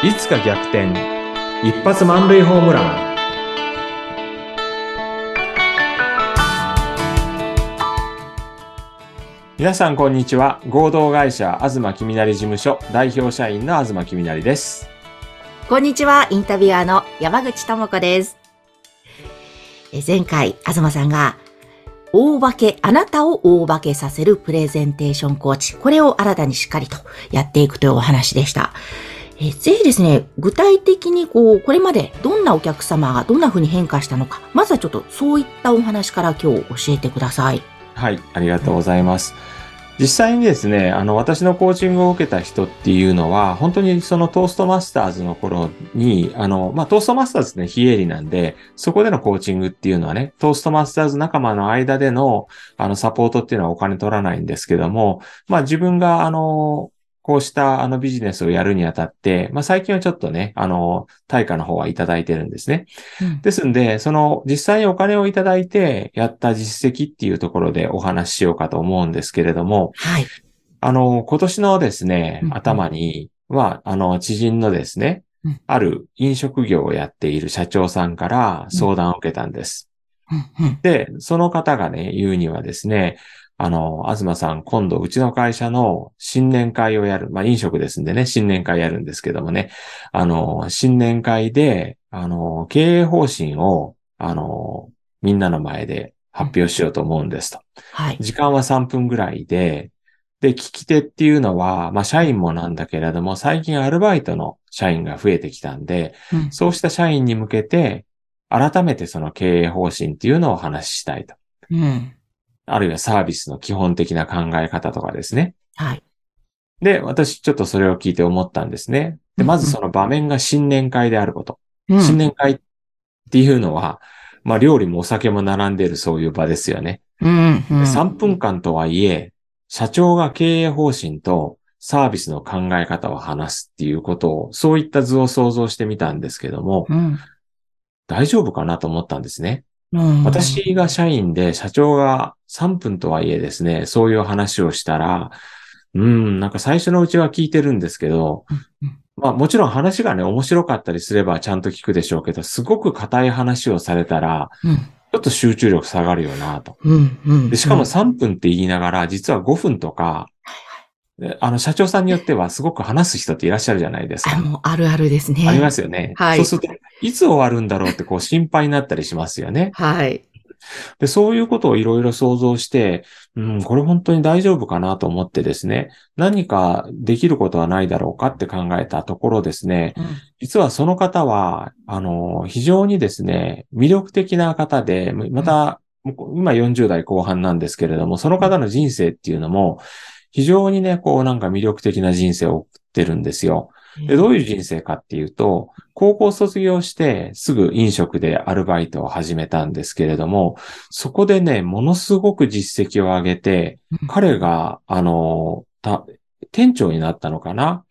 いつか逆転。一発満塁ホームラン。皆さんこんにちは。合同会社東きみなり事務所代表社員の東きみなりです。こんにちは、インタビュアーの山口智子です。え前回、東さんが、大化け、あなたを大化けさせるプレゼンテーションコーチ、これを新たにしっかりとやっていくというお話でした。えぜひですね、具体的にこう、これまでどんなお客様がどんな風に変化したのか、まずはちょっとそういったお話から今日教えてください。はいありがとうございます実際にですね、あの、私のコーチングを受けた人っていうのは、本当にそのトーストマスターズの頃に、あの、まあ、トーストマスターズってね、非営利なんで、そこでのコーチングっていうのはね、トーストマスターズ仲間の間での、あの、サポートっていうのはお金取らないんですけども、まあ、自分が、あの、こうしたあのビジネスをやるにあたって、まあ最近はちょっとね、あの、対価の方はいただいてるんですね。うん。ですんで、その実際にお金をいただいてやった実績っていうところでお話ししようかと思うんですけれども、はい。あの、今年のですね頭には、あの、知人のですねうん、ある飲食業をやっている社長さんから相談を受けたんです。うん。うん。で、その方がね、言うにはですね、あの、東さん、今度うちの会社の新年会をやる。まあ、飲食ですんでね、新年会やるんですけどもね、あの、新年会で、あの、経営方針を、あの、みんなの前で発表しようと思うんですと。はい。時間は3分ぐらいで、で、聞き手っていうのは、まあ、社員もなんだけれども、最近アルバイトの社員が増えてきたんで、うんそうした社員に向けて、改めてその経営方針っていうのをお話ししたいと。うん。あるいはサービスの基本的な考え方とかですね。はい。で、私ちょっとそれを聞いて思ったんですね。で、まずその場面が新年会であること。うん新年会っていうのは、まあ料理もお酒も並んでいるそういう場ですよね。うん。うん。3分間とはいえ、社長が経営方針とサービスの考え方を話すっていうことを、そういった図を想像してみたんですけども、うん。大丈夫かなと思ったんですね。うん。私が社員で社長が3分とはいえですね、そういう話をしたら、うん、なんか最初のうちは聞いてるんですけどまあもちろん話がね、面白かったりすればちゃんと聞くでしょうけど、すごく硬い話をされたら、うん。ちょっと集中力下がるよなと。うん。うん。でしかも3分って言いながら、実は5分とか、であの社長さんによってはすごく話す人っていらっしゃるじゃないですか。あ、もうあるあるですね。ありますよね。はいそうすると、いつ終わるんだろうってこう心配になったりしますよね。はい。で、そういうことをいろいろ想像して、うん、これ本当に大丈夫かなと思ってですね、何かできることはないだろうかって考えたところですね、うん実はその方は、あの、非常にですね、魅力的な方で、また、今40代後半なんですけれども、その方の人生っていうのも、非常にね、こうなんか魅力的な人生を送ってるんですよ。で、どういう人生かっていうと、高校卒業してすぐ飲食でアルバイトを始めたんですけれども、そこでね、ものすごく実績を上げて、うん彼が、あの、た店長になったのかな？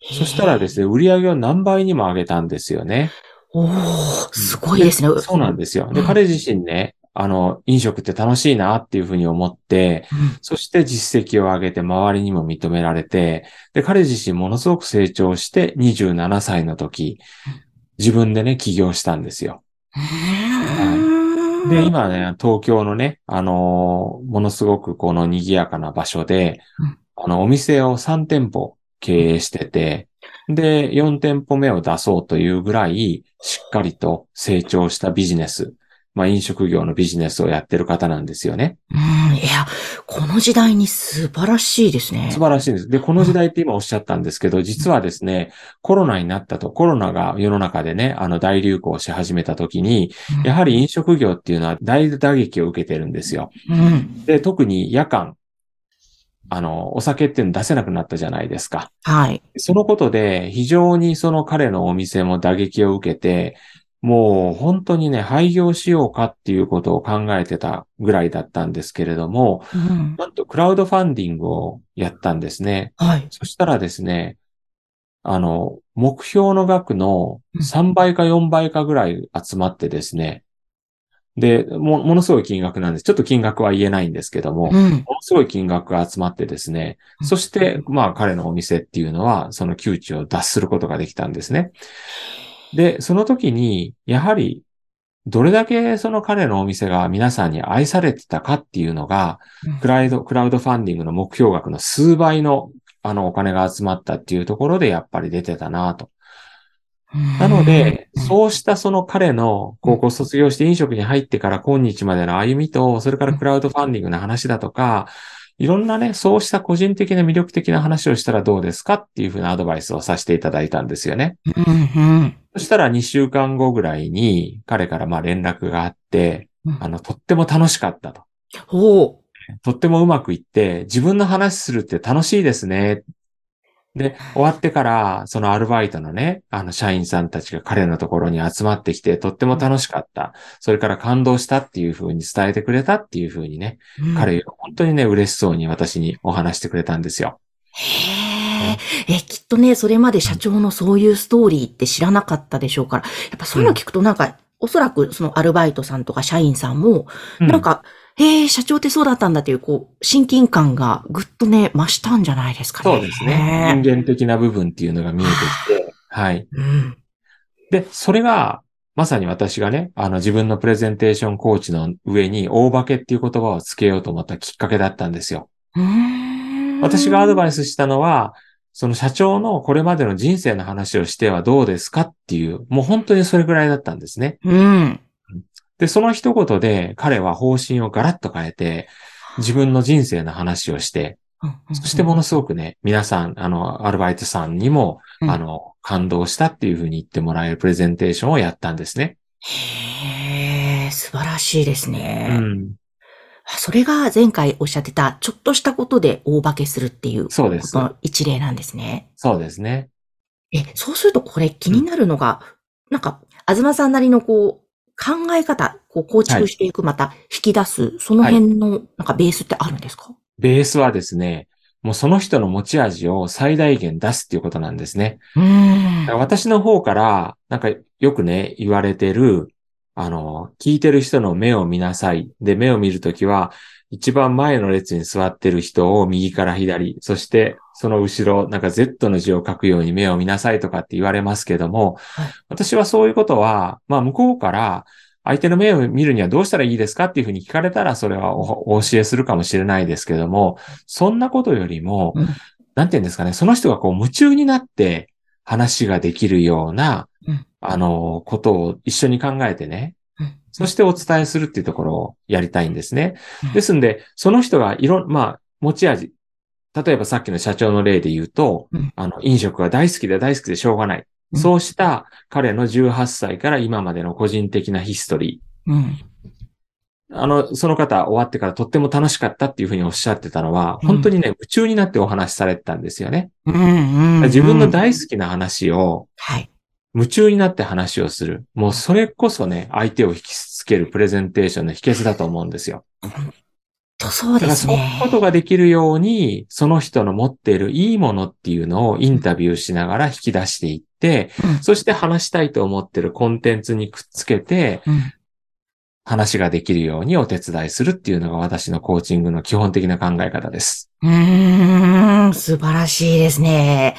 そしたらですね、売り上げを何倍にも上げたんですよね。おー、すごいですね。そうなんですよ。で、うん彼自身ね、あの、飲食って楽しいなっていうふうに思って、うん。そして実績を上げて周りにも認められて、で、彼自身ものすごく成長して27歳の時、自分でね、起業したんですよ。うんで、、今ね、東京のね、あのーものすごくこの賑やかな場所でうん、あの、お店を3店舗経営してて、で、4店舗目を出そうというぐらい、しっかりと成長したビジネス、まあ飲食業のビジネスをやってる方なんですよね。うん、いや、この時代に素晴らしいですね。素晴らしいです。で、この時代って今おっしゃったんですけど、実はですね、コロナになったと、コロナが世の中でね、あの大流行し始めた時に、やはり飲食業っていうのは大打撃を受けてるんですよ。うん。で、特に夜間、あの、お酒っていうの出せなくなったじゃないですか。はい。そのことで、非常にその彼のお店も打撃を受けて、もう本当にね、廃業しようかっていうことを考えてたぐらいだったんですけれども、うん。なんとクラウドファンディングをやったんですね。はい。そしたらですね、あの、目標の額のうん3倍か4倍かぐらい集まってですね、で、も、ものすごい金額なんです。ちょっと金額は言えないんですけども、うん。ものすごい金額が集まってですね、そして、まあ彼のお店っていうのは、その窮地を脱することができたんですね。で、その時に、やはり、どれだけその彼のお店が皆さんに愛されてたかっていうのが、クラウド、クラウドファンディングの目標額の数倍の、あの、お金が集まったっていうところで、やっぱり出てたなと。なので、うん。そうしたその彼の高校卒業して飲食に入ってから今日までの歩みと、それからクラウドファンディングの話だとか、いろんなね、そうした個人的な魅力的な話をしたらどうですかっていうふうなアドバイスをさせていただいたんですよね。そしたら2週間後ぐらいに彼からまあ連絡があって、うんあの、とっても楽しかったと。ほとってもうまくいって、自分の話するって楽しいですね。で、終わってから、そのアルバイトのね、あの、社員さんたちが彼のところに集まってきて、とっても楽しかった。それから感動したっていう風に伝えてくれたっていう風にね、う。うん彼、本当にね、嬉しそうに私にお話してくれたんですよ。へえ。え、きっとね、それまで社長のそういうストーリーって知らなかったでしょうから、やっぱそういうの聞くとなんか、おそらくそのアルバイトさんとか社員さんも、うなん、か、へえ、社長ってそうだったんだっていう、こう、親近感がぐっとね、増したんじゃないですかね。そうですね。人間的な部分っていうのが見えてきて、はい。うん。で、それが、まさに私がね、あの自分のプレゼンテーションコーチの上に大化けっていう言葉をつけようと思ったきっかけだったんですよ。うーん私がアドバイスしたのは、その社長のこれまでの人生の話をしてはどうですかっていう、もう本当にそれぐらいだったんですね。うん。で、その一言で彼は方針をガラッと変えて、自分の人生の話をして、そしてものすごくね、皆さん、あの、アルバイトさんにも、うんあの、感動したっていうふうに言ってもらえるプレゼンテーションをやったんですね。へえ、素晴らしいですね。うん。それが前回おっしゃってた、ちょっとしたことで大化けするっていう、そうですこの一例なんですね。そうですね。え、そうするとこれ気になるのが、なんか、東さんなりのこう、考え方、こう構築していく、また引き出す、その辺の、なんかベースってあるんですか？ベースはですね、もうその人の持ち味を最大限出すっていうことなんですね。私の方から、なんかよくね、言われてる、あの、聞いてる人の目を見なさい。で、目を見るときは、一番前の列に座ってる人を右から左、そしてその後ろ、なんか Z の字を書くように目を見なさいとかって言われますけども、はい私はそういうことは、まあ向こうから相手の目を見るにはどうしたらいいですかっていうふうに聞かれたらそれはおお教えするかもしれないですけども、そんなことよりも、うんなんて言うんですかね、その人がこう夢中になって話ができるような、うんあの、ことを一緒に考えてね、うんそしてお伝えするっていうところをやりたいんですね。うんですんで、その人がいろん、まあ、持ち味。例えばさっきの社長の例で言うと、うんあの、飲食が大好きで大好きでしょうがない。うんそうした彼の18歳から今までの個人的なヒストリうん。ー。あの、その方終わってからとっても楽しかったっていうふうにおっしゃってたのは、うん本当にね、夢中になってお話しされてたんですよね。自分の大好きな話をはい。夢中になって話をする。もうそれこそね、相手を引きつけるプレゼンテーションの秘訣だと思うんですよ。と、そうだからですねそういう。ことができるように、その人の持っているいいものっていうのをインタビューしながら引き出していって、うんそして話したいと思ってるコンテンツにくっつけて、うん話ができるようにお手伝いするっていうのが私のコーチングの基本的な考え方です。うーん、素晴らしいですね。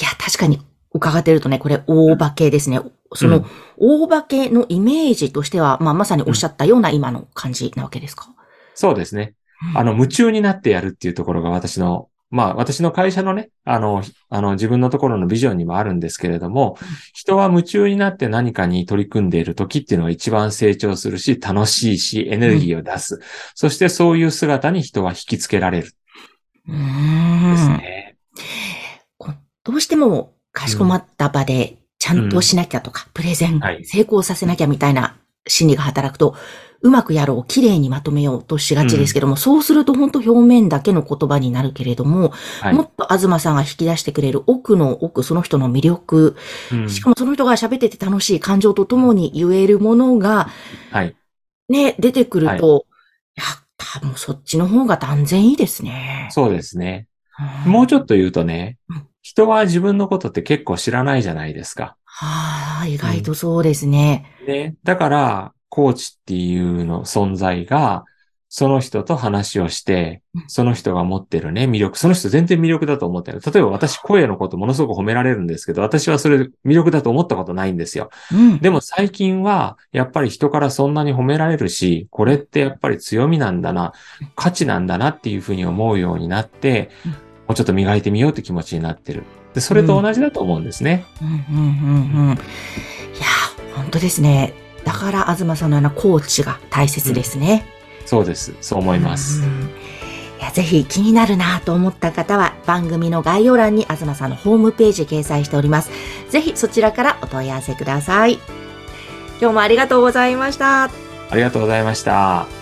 いや、確かに伺ってるとね、これ大化けですね。その、大化けのイメージとしては、まあ、まさにおっしゃったような今の感じなわけですか、そうですね。あの、夢中になってやるっていうところが私の、まあ私の会社のね、あの、ひあの自分のところのビジョンにもあるんですけれども、人は夢中になって何かに取り組んでいる時っていうのが一番成長するし、楽しいし、エネルギーを出す。そしてそういう姿に人は引きつけられるうーんですん。ね。どうしてもかしこまった場でちゃんとしなきゃとか、プレゼンはい。成功させなきゃみたいな心理が働くと、うまくやろう、綺麗にまとめようとしがちですけども、そうすると本当表面だけの言葉になるけれども、はい。もっと東さんが引き出してくれる奥の奥、その人の魅力、うん。しかもその人が喋ってて楽しい感情とともに言えるものが、はい。ね、出てくると、い、や、多分そっちの方が断然いいですね。そうですね。うん。もうちょっと言うとねうん、人は自分のことって結構知らないじゃないですか。はあ、意外とそうですね。ね。だから、コーチっていうの存在が、その人と話をしてうん、その人が持ってるね、魅力、その人全然魅力だと思ってる。例えば私声のことものすごく褒められるんですけど、私はそれ魅力だと思ったことないんですよ。うん。でも最近は、やっぱり人からそんなに褒められるし、これってやっぱり強みなんだな、価値なんだなっていうふうに思うようになってうん、もうちょっと磨いてみようって気持ちになってる。で、それと同じだと思うんですね。うんうんうんうん。いやー、本当ですね。だから、東さんのようなコーチが大切ですね。そうです。そう思います。うんいやぜひ気になるなと思った方は番組の概要欄に東さんのホームページ掲載しております。ぜひそちらからお問い合わせください。今日もありがとうございました。ありがとうございました。